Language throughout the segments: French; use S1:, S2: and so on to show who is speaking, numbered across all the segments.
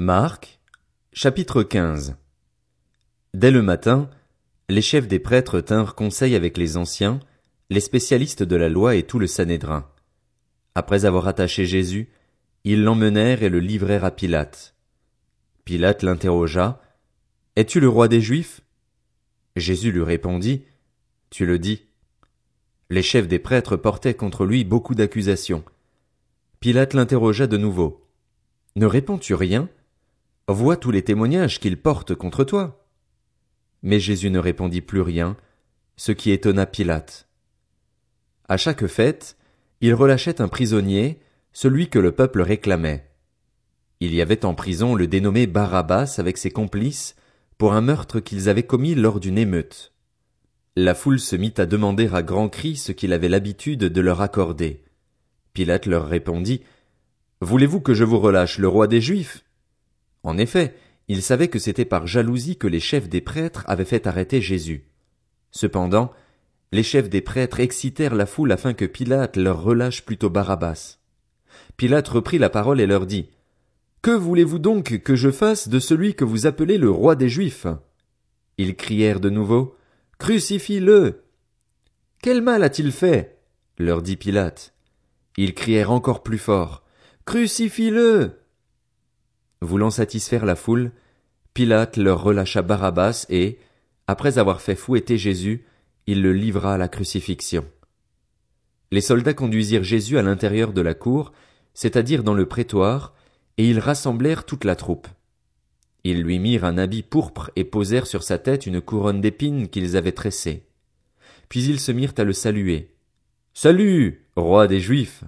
S1: Marc, chapitre 15 Dès le matin, les chefs des prêtres tinrent conseil avec les anciens, les spécialistes de la loi et tout le Sanhédrin. Après avoir attaché Jésus, ils l'emmenèrent et le livrèrent à Pilate. Pilate l'interrogea. Es-tu le roi des Juifs? Jésus lui répondit. Tu le dis. Les chefs des prêtres portaient contre lui beaucoup d'accusations. Pilate l'interrogea de nouveau. Ne réponds-tu rien? Vois tous les témoignages qu'il porte contre toi. Mais Jésus ne répondit plus rien, ce qui étonna Pilate. À chaque fête, il relâchait un prisonnier, celui que le peuple réclamait. Il y avait en prison le dénommé Barabbas avec ses complices pour un meurtre qu'ils avaient commis lors d'une émeute. La foule se mit à demander à grands cris ce qu'il avait l'habitude de leur accorder. Pilate leur répondit, Voulez-vous que je vous relâche le roi des Juifs? En effet, il savait que c'était par jalousie que les chefs des prêtres avaient fait arrêter Jésus. Cependant, les chefs des prêtres excitèrent la foule afin que Pilate leur relâche plutôt Barabbas. Pilate reprit la parole et leur dit, Que voulez-vous donc que je fasse de celui que vous appelez le roi des Juifs? Ils crièrent de nouveau, Crucifie-le! Quel mal a-t-il fait? leur dit Pilate. Ils crièrent encore plus fort, Crucifie-le! Voulant satisfaire la foule, Pilate leur relâcha Barabbas et, après avoir fait fouetter Jésus, il le livra à la crucifixion. Les soldats conduisirent Jésus à l'intérieur de la cour, c'est-à-dire dans le prétoire, et ils rassemblèrent toute la troupe. Ils lui mirent un habit pourpre et posèrent sur sa tête une couronne d'épines qu'ils avaient tressée. Puis ils se mirent à le saluer. Salut, roi des Juifs!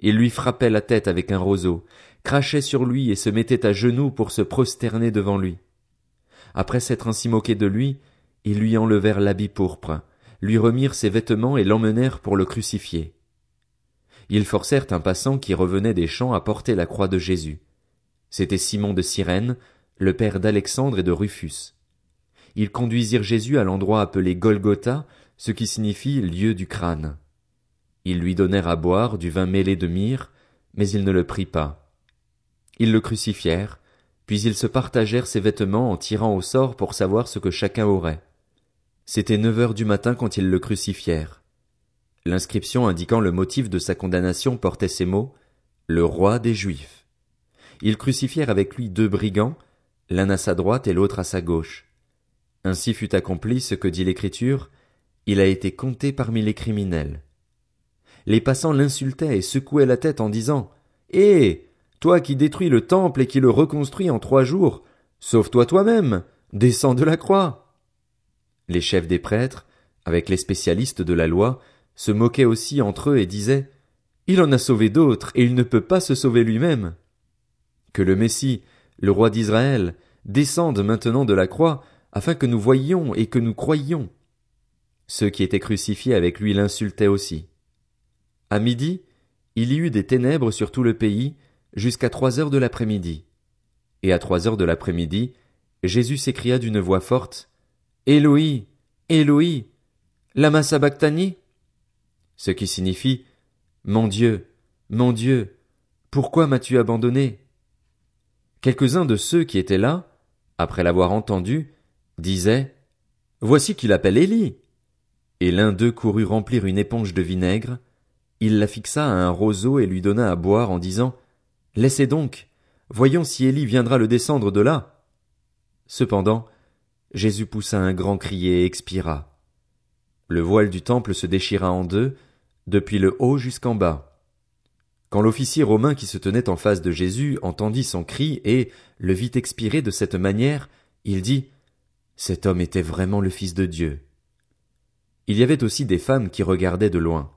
S1: Ils lui frappaient la tête avec un roseau, crachaient sur lui et se mettaient à genoux pour se prosterner devant lui. Après s'être ainsi moqués de lui, ils lui enlevèrent l'habit pourpre, lui remirent ses vêtements et l'emmenèrent pour le crucifier. Ils forcèrent un passant qui revenait des champs à porter la croix de Jésus. C'était Simon de Cyrène, le père d'Alexandre et de Rufus. Ils conduisirent Jésus à l'endroit appelé Golgotha, ce qui signifie lieu du crâne. Ils lui donnèrent à boire du vin mêlé de myrrhe, mais il ne le prit pas. Ils le crucifièrent, puis ils se partagèrent ses vêtements en tirant au sort pour savoir ce que chacun aurait. C'était neuf heures du matin quand ils le crucifièrent. L'inscription indiquant le motif de sa condamnation portait ces mots Le roi des Juifs. Ils crucifièrent avec lui deux brigands, l'un à sa droite et l'autre à sa gauche. Ainsi fut accompli ce que dit l'Écriture, il a été compté parmi les criminels. Les passants l'insultaient et secouaient la tête en disant Eh toi qui détruis le temple et qui le reconstruis en trois jours, sauve-toi toi-même, descends de la croix. Les chefs des prêtres, avec les spécialistes de la loi, se moquaient aussi entre eux et disaient Il en a sauvé d'autres et il ne peut pas se sauver lui-même. Que le Messie, le roi d'Israël, descende maintenant de la croix, afin que nous voyions et que nous croyions. Ceux qui étaient crucifiés avec lui l'insultaient aussi. À midi, il y eut des ténèbres sur tout le pays, jusqu'à trois heures de l'après-midi. Et à trois heures de l'après-midi, Jésus s'écria d'une voix forte, Éloi, Éloi, lama sabachthani? Ce qui signifie, Mon Dieu, mon Dieu, pourquoi m'as-tu abandonné? Quelques-uns de ceux qui étaient là, après l'avoir entendu, disaient, Voici qu'il appelle Élie. Et l'un d'eux courut remplir une éponge de vinaigre, il la fixa à un roseau et lui donna à boire en disant, Laissez donc, voyons si Élie viendra le descendre de là. Cependant, Jésus poussa un grand cri et expira. Le voile du temple se déchira en deux, depuis le haut jusqu'en bas. Quand l'officier romain qui se tenait en face de Jésus entendit son cri et le vit expirer de cette manière, il dit Cet homme était vraiment le Fils de Dieu. Il y avait aussi des femmes qui regardaient de loin.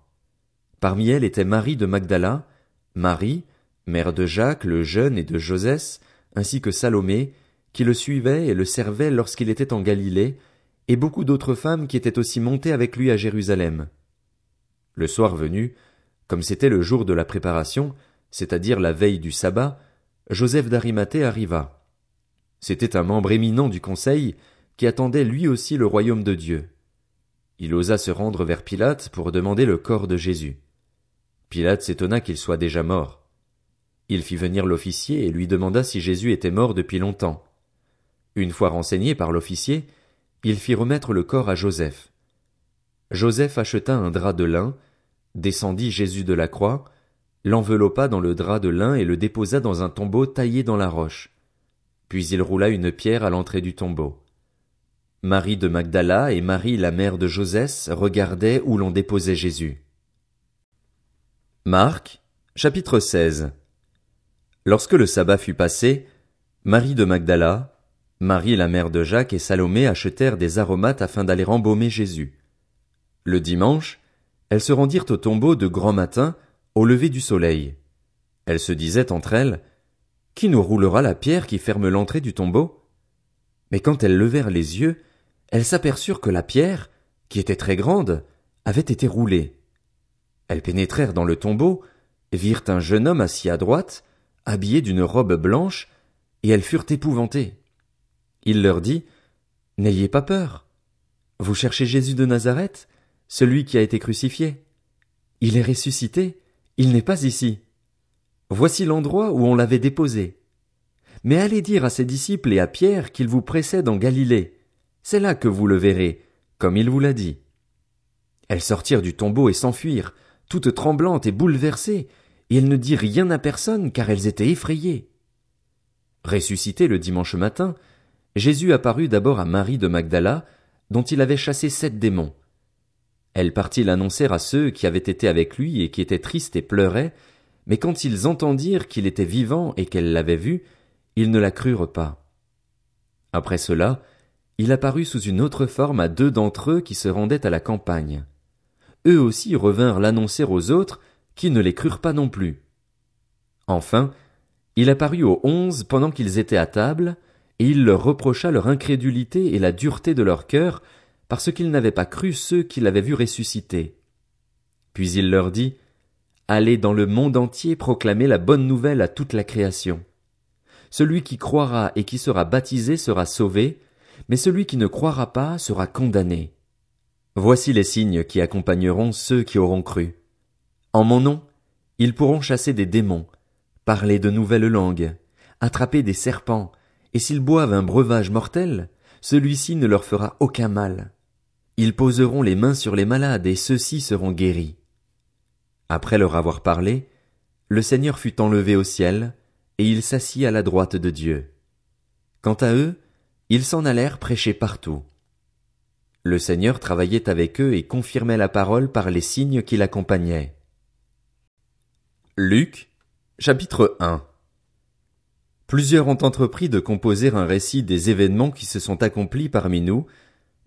S1: Parmi elles était Marie de Magdala, Marie, mère de Jacques le jeune et de Josès, ainsi que Salomé, qui le suivait et le servait lorsqu'il était en Galilée, et beaucoup d'autres femmes qui étaient aussi montées avec lui à Jérusalem. Le soir venu, comme c'était le jour de la préparation, c'est-à-dire la veille du sabbat, Joseph d'Arimathée arriva. C'était un membre éminent du conseil qui attendait lui aussi le royaume de Dieu. Il osa se rendre vers Pilate pour demander le corps de Jésus. Pilate s'étonna qu'il soit déjà mort. Il fit venir l'officier et lui demanda si Jésus était mort depuis longtemps. Une fois renseigné par l'officier, il fit remettre le corps à Joseph. Joseph acheta un drap de lin, descendit Jésus de la croix, l'enveloppa dans le drap de lin et le déposa dans un tombeau taillé dans la roche. Puis il roula une pierre à l'entrée du tombeau. Marie de Magdala et Marie la mère de Joseph regardaient où l'on déposait Jésus. Marc, chapitre 16 Lorsque le sabbat fut passé, Marie de Magdala, Marie la mère de Jacques et Salomé achetèrent des aromates afin d'aller embaumer Jésus. Le dimanche, elles se rendirent au tombeau de grand matin, au lever du soleil. Elles se disaient entre elles, Qui nous roulera la pierre qui ferme l'entrée du tombeau? Mais quand elles levèrent les yeux, elles s'aperçurent que la pierre, qui était très grande, avait été roulée. Elles pénétrèrent dans le tombeau, virent un jeune homme assis à droite, habillé d'une robe blanche, et elles furent épouvantées. Il leur dit, N'ayez pas peur. Vous cherchez Jésus de Nazareth, celui qui a été crucifié. Il est ressuscité, il n'est pas ici. Voici l'endroit où on l'avait déposé. Mais allez dire à ses disciples et à Pierre qu'il vous précède en Galilée. C'est là que vous le verrez, comme il vous l'a dit. Elles sortirent du tombeau et s'enfuirent, toutes tremblantes et bouleversées, et elles ne dirent rien à personne car elles étaient effrayées. Ressuscité le dimanche matin, Jésus apparut d'abord à Marie de Magdala, dont il avait chassé sept démons. Elle partit l'annoncer à ceux qui avaient été avec lui et qui étaient tristes et pleuraient, mais quand ils entendirent qu'il était vivant et qu'elle l'avait vu, ils ne la crurent pas. Après cela, il apparut sous une autre forme à deux d'entre eux qui se rendaient à la campagne. Eux aussi revinrent l'annoncer aux autres, qui ne les crurent pas non plus. Enfin, il apparut aux onze pendant qu'ils étaient à table, et il leur reprocha leur incrédulité et la dureté de leur cœur, parce qu'ils n'avaient pas cru ceux qui l'avaient vu ressusciter. Puis il leur dit, Allez dans le monde entier proclamer la bonne nouvelle à toute la création. Celui qui croira et qui sera baptisé sera sauvé, mais celui qui ne croira pas sera condamné. Voici les signes qui accompagneront ceux qui auront cru. En mon nom, ils pourront chasser des démons, parler de nouvelles langues, attraper des serpents, et s'ils boivent un breuvage mortel, celui-ci ne leur fera aucun mal. Ils poseront les mains sur les malades et ceux-ci seront guéris. Après leur avoir parlé, le Seigneur fut enlevé au ciel, et il s'assit à la droite de Dieu. Quant à eux, ils s'en allèrent prêcher partout. Le Seigneur travaillait avec eux et confirmait la parole par les signes qui l'accompagnaient. Luc, chapitre 1 Plusieurs ont entrepris de composer un récit des événements qui se sont accomplis parmi nous,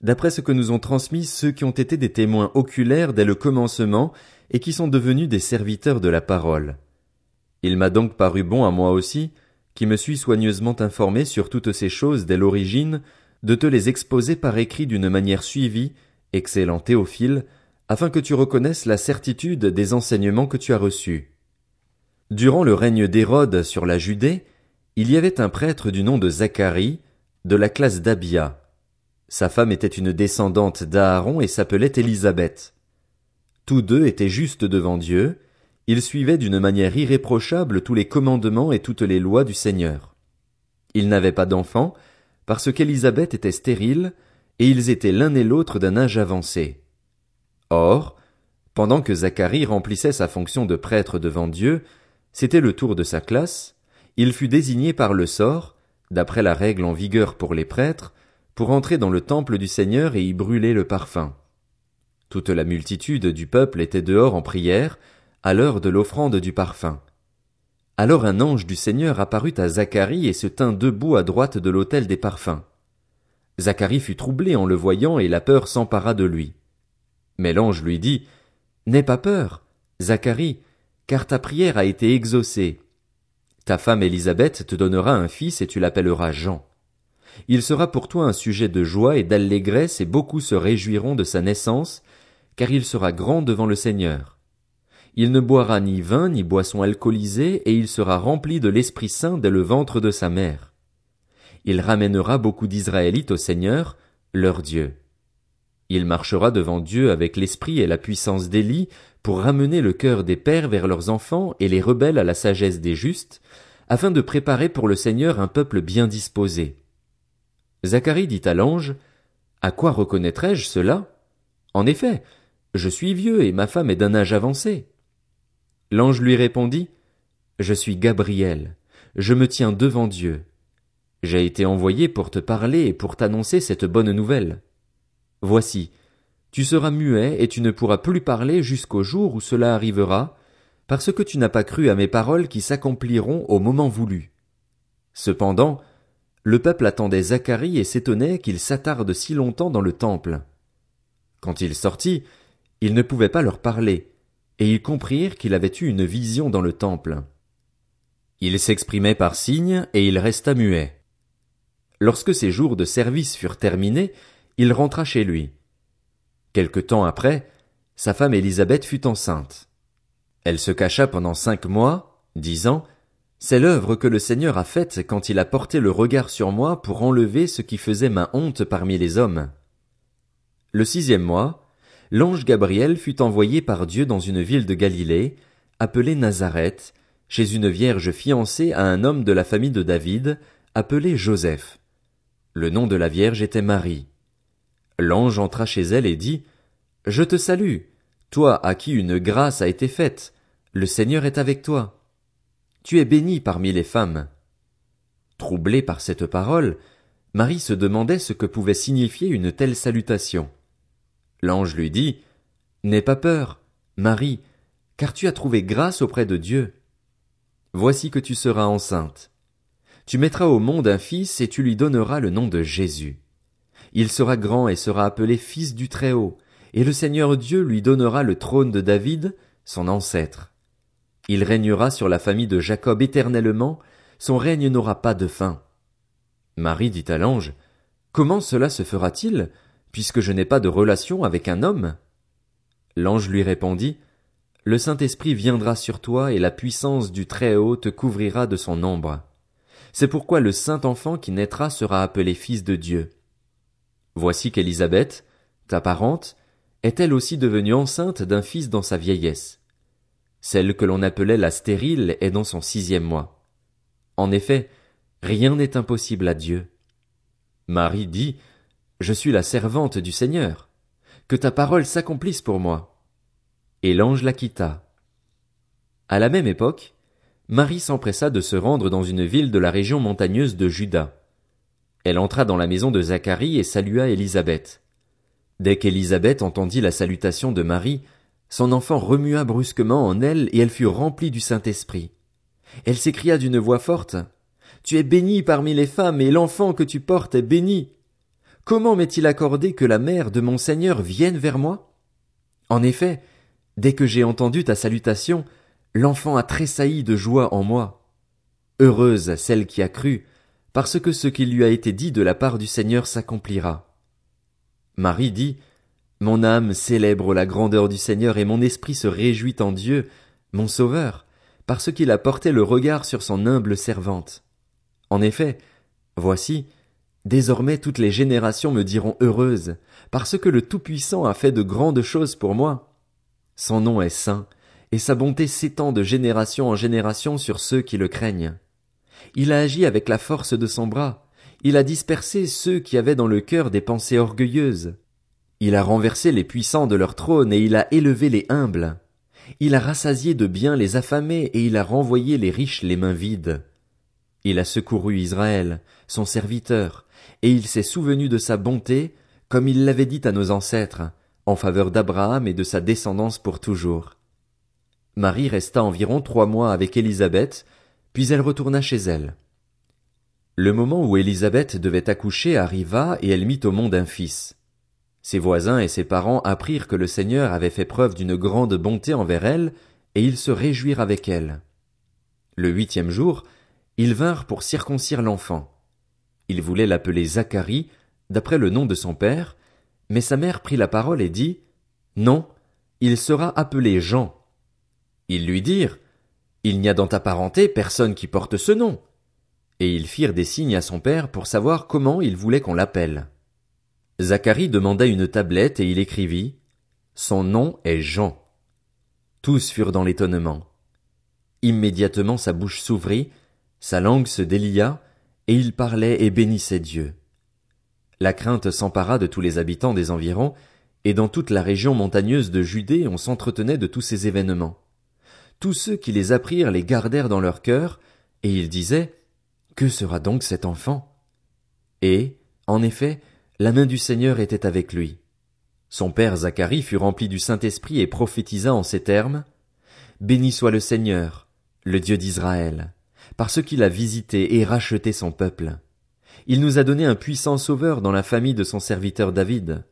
S1: d'après ce que nous ont transmis ceux qui ont été des témoins oculaires dès le commencement et qui sont devenus des serviteurs de la parole. Il m'a donc paru bon à moi aussi, qui me suis soigneusement informé sur toutes ces choses dès l'origine, de te les exposer par écrit d'une manière suivie, excellent Théophile, afin que tu reconnaisses la certitude des enseignements que tu as reçus. Durant le règne d'Hérode sur la Judée, il y avait un prêtre du nom de Zacharie, de la classe d'Abia. Sa femme était une descendante d'Aaron et s'appelait Élisabeth. Tous deux étaient justes devant Dieu, ils suivaient d'une manière irréprochable tous les commandements et toutes les lois du Seigneur. Ils n'avaient pas d'enfants, parce qu'Élisabeth était stérile, et ils étaient l'un et l'autre d'un âge avancé. Or, pendant que Zacharie remplissait sa fonction de prêtre devant Dieu, c'était le tour de sa classe, il fut désigné par le sort, d'après la règle en vigueur pour les prêtres, pour entrer dans le temple du Seigneur et y brûler le parfum. Toute la multitude du peuple était dehors en prière, à l'heure de l'offrande du parfum. Alors un ange du Seigneur apparut à Zacharie et se tint debout à droite de l'autel des parfums. Zacharie fut troublé en le voyant et la peur s'empara de lui. Mais l'ange lui dit, N'aie pas peur, Zacharie, car ta prière a été exaucée. Ta femme Élisabeth te donnera un fils et tu l'appelleras Jean. Il sera pour toi un sujet de joie et d'allégresse et beaucoup se réjouiront de sa naissance, car il sera grand devant le Seigneur. Il ne boira ni vin ni boisson alcoolisée et il sera rempli de l'Esprit Saint dès le ventre de sa mère. Il ramènera beaucoup d'Israélites au Seigneur, leur Dieu. Il marchera devant Dieu avec l'esprit et la puissance d'Élie pour ramener le cœur des pères vers leurs enfants et les rebelles à la sagesse des justes, afin de préparer pour le Seigneur un peuple bien disposé. Zacharie dit à l'ange, À quoi reconnaîtrai-je cela? En effet, je suis vieux et ma femme est d'un âge avancé. L'ange lui répondit, Je suis Gabriel, je me tiens devant Dieu. J'ai été envoyé pour te parler et pour t'annoncer cette bonne nouvelle. Voici, tu seras muet et tu ne pourras plus parler jusqu'au jour où cela arrivera, parce que tu n'as pas cru à mes paroles qui s'accompliront au moment voulu. Cependant, le peuple attendait Zacharie et s'étonnait qu'il s'attarde si longtemps dans le temple. Quand il sortit, il ne pouvait pas leur parler, et ils comprirent qu'il avait eu une vision dans le temple. Il s'exprimait par signes, et il resta muet. Lorsque ses jours de service furent terminés, il rentra chez lui. Quelque temps après, sa femme Élisabeth fut enceinte. Elle se cacha pendant cinq mois, disant, C'est l'œuvre que le Seigneur a faite quand il a porté le regard sur moi pour enlever ce qui faisait ma honte parmi les hommes. Le sixième mois, l'ange Gabriel fut envoyé par Dieu dans une ville de Galilée, appelée Nazareth, chez une vierge fiancée à un homme de la famille de David, appelé Joseph. Le nom de la vierge était Marie. L'ange entra chez elle et dit, Je te salue, toi à qui une grâce a été faite, le Seigneur est avec toi. Tu es bénie parmi les femmes. Troublée par cette parole, Marie se demandait ce que pouvait signifier une telle salutation. L'ange lui dit, N'aie pas peur, Marie, car tu as trouvé grâce auprès de Dieu. Voici que tu seras enceinte. Tu mettras au monde un fils et tu lui donneras le nom de Jésus. Il sera grand et sera appelé fils du Très-Haut, et le Seigneur Dieu lui donnera le trône de David, son ancêtre. Il régnera sur la famille de Jacob éternellement, son règne n'aura pas de fin. Marie dit à l'ange, Comment cela se fera-t-il, puisque je n'ai pas de relation avec un homme? L'ange lui répondit, Le Saint-Esprit viendra sur toi et la puissance du Très-Haut te couvrira de son ombre. C'est pourquoi le saint enfant qui naîtra sera appelé fils de Dieu. Voici qu'Élisabeth, ta parente, est elle aussi devenue enceinte d'un fils dans sa vieillesse. Celle que l'on appelait la stérile est dans son sixième mois. En effet, rien n'est impossible à Dieu. Marie dit, Je suis la servante du Seigneur. Que ta parole s'accomplisse pour moi. Et l'ange la quitta. À la même époque, Marie s'empressa de se rendre dans une ville de la région montagneuse de Juda. Elle entra dans la maison de Zacharie et salua Élisabeth. Dès qu'Élisabeth entendit la salutation de Marie, son enfant remua brusquement en elle et elle fut remplie du Saint-Esprit. Elle s'écria d'une voix forte. Tu es bénie parmi les femmes et l'enfant que tu portes est béni. Comment m'est-il accordé que la mère de mon Seigneur vienne vers moi? En effet, dès que j'ai entendu ta salutation, l'enfant a tressailli de joie en moi. Heureuse celle qui a cru, parce que ce qui lui a été dit de la part du Seigneur s'accomplira. Marie dit, mon âme célèbre la grandeur du Seigneur et mon esprit se réjouit en Dieu, mon Sauveur, parce qu'il a porté le regard sur son humble servante. En effet, voici, désormais toutes les générations me diront heureuse, parce que le Tout-Puissant a fait de grandes choses pour moi. Son nom est saint, et sa bonté s'étend de génération en génération sur ceux qui le craignent. Il a agi avec la force de son bras, il a dispersé ceux qui avaient dans le cœur des pensées orgueilleuses. Il a renversé les puissants de leur trône et il a élevé les humbles. Il a rassasié de bien les affamés et il a renvoyé les riches les mains vides. Il a secouru Israël, son serviteur, et il s'est souvenu de sa bonté, comme il l'avait dit à nos ancêtres, en faveur d'Abraham et de sa descendance pour toujours. Marie resta environ trois mois avec Élisabeth, puis elle retourna chez elle. Le moment où Élisabeth devait accoucher arriva et elle mit au monde un fils. Ses voisins et ses parents apprirent que le Seigneur avait fait preuve d'une grande bonté envers elle, et ils se réjouirent avec elle. Le huitième jour, ils vinrent pour circoncire l'enfant. Ils voulaient l'appeler Zacharie, d'après le nom de son père, mais sa mère prit la parole et dit, Non, il sera appelé Jean. Ils lui dirent, Il n'y a dans ta parenté personne qui porte ce nom. Et ils firent des signes à son père pour savoir comment il voulait qu'on l'appelle. Zacharie demanda une tablette et il écrivit, Son nom est Jean. Tous furent dans l'étonnement. Immédiatement sa bouche s'ouvrit, sa langue se délia, et il parlait et bénissait Dieu. La crainte s'empara de tous les habitants des environs, et dans toute la région montagneuse de Judée on s'entretenait de tous ces événements. Tous ceux qui les apprirent les gardèrent dans leur cœur, et ils disaient, Que sera donc cet enfant? Et, en effet, la main du Seigneur était avec lui. Son père Zacharie fut rempli du Saint-Esprit et prophétisa en ces termes. Béni soit le Seigneur, le Dieu d'Israël, parce qu'il a visité et racheté son peuple. Il nous a donné un puissant sauveur dans la famille de son serviteur David.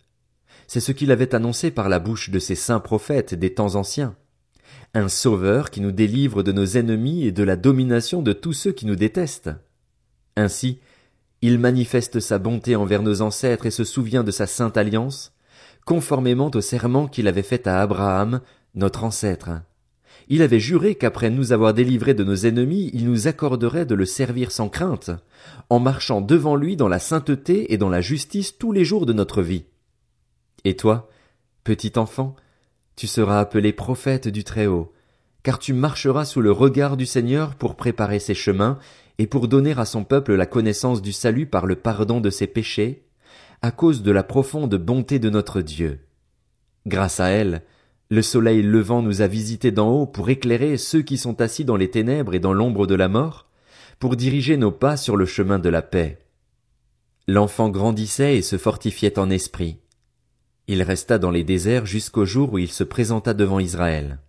S1: C'est ce qu'il avait annoncé par la bouche de ses saints prophètes des temps anciens. Un sauveur qui nous délivre de nos ennemis et de la domination de tous ceux qui nous détestent. Ainsi, il manifeste sa bonté envers nos ancêtres et se souvient de sa sainte alliance, conformément au serment qu'il avait fait à Abraham, notre ancêtre. Il avait juré qu'après nous avoir délivrés de nos ennemis, il nous accorderait de le servir sans crainte, en marchant devant lui dans la sainteté et dans la justice tous les jours de notre vie. Et toi, petit enfant, tu seras appelé prophète du Très-Haut, car tu marcheras sous le regard du Seigneur pour préparer ses chemins et pour donner à son peuple la connaissance du salut par le pardon de ses péchés, à cause de la profonde bonté de notre Dieu. Grâce à elle, le soleil levant nous a visités d'en haut pour éclairer ceux qui sont assis dans les ténèbres et dans l'ombre de la mort, pour diriger nos pas sur le chemin de la paix. L'enfant grandissait et se fortifiait en esprit. Il resta dans les déserts jusqu'au jour où il se présenta devant Israël.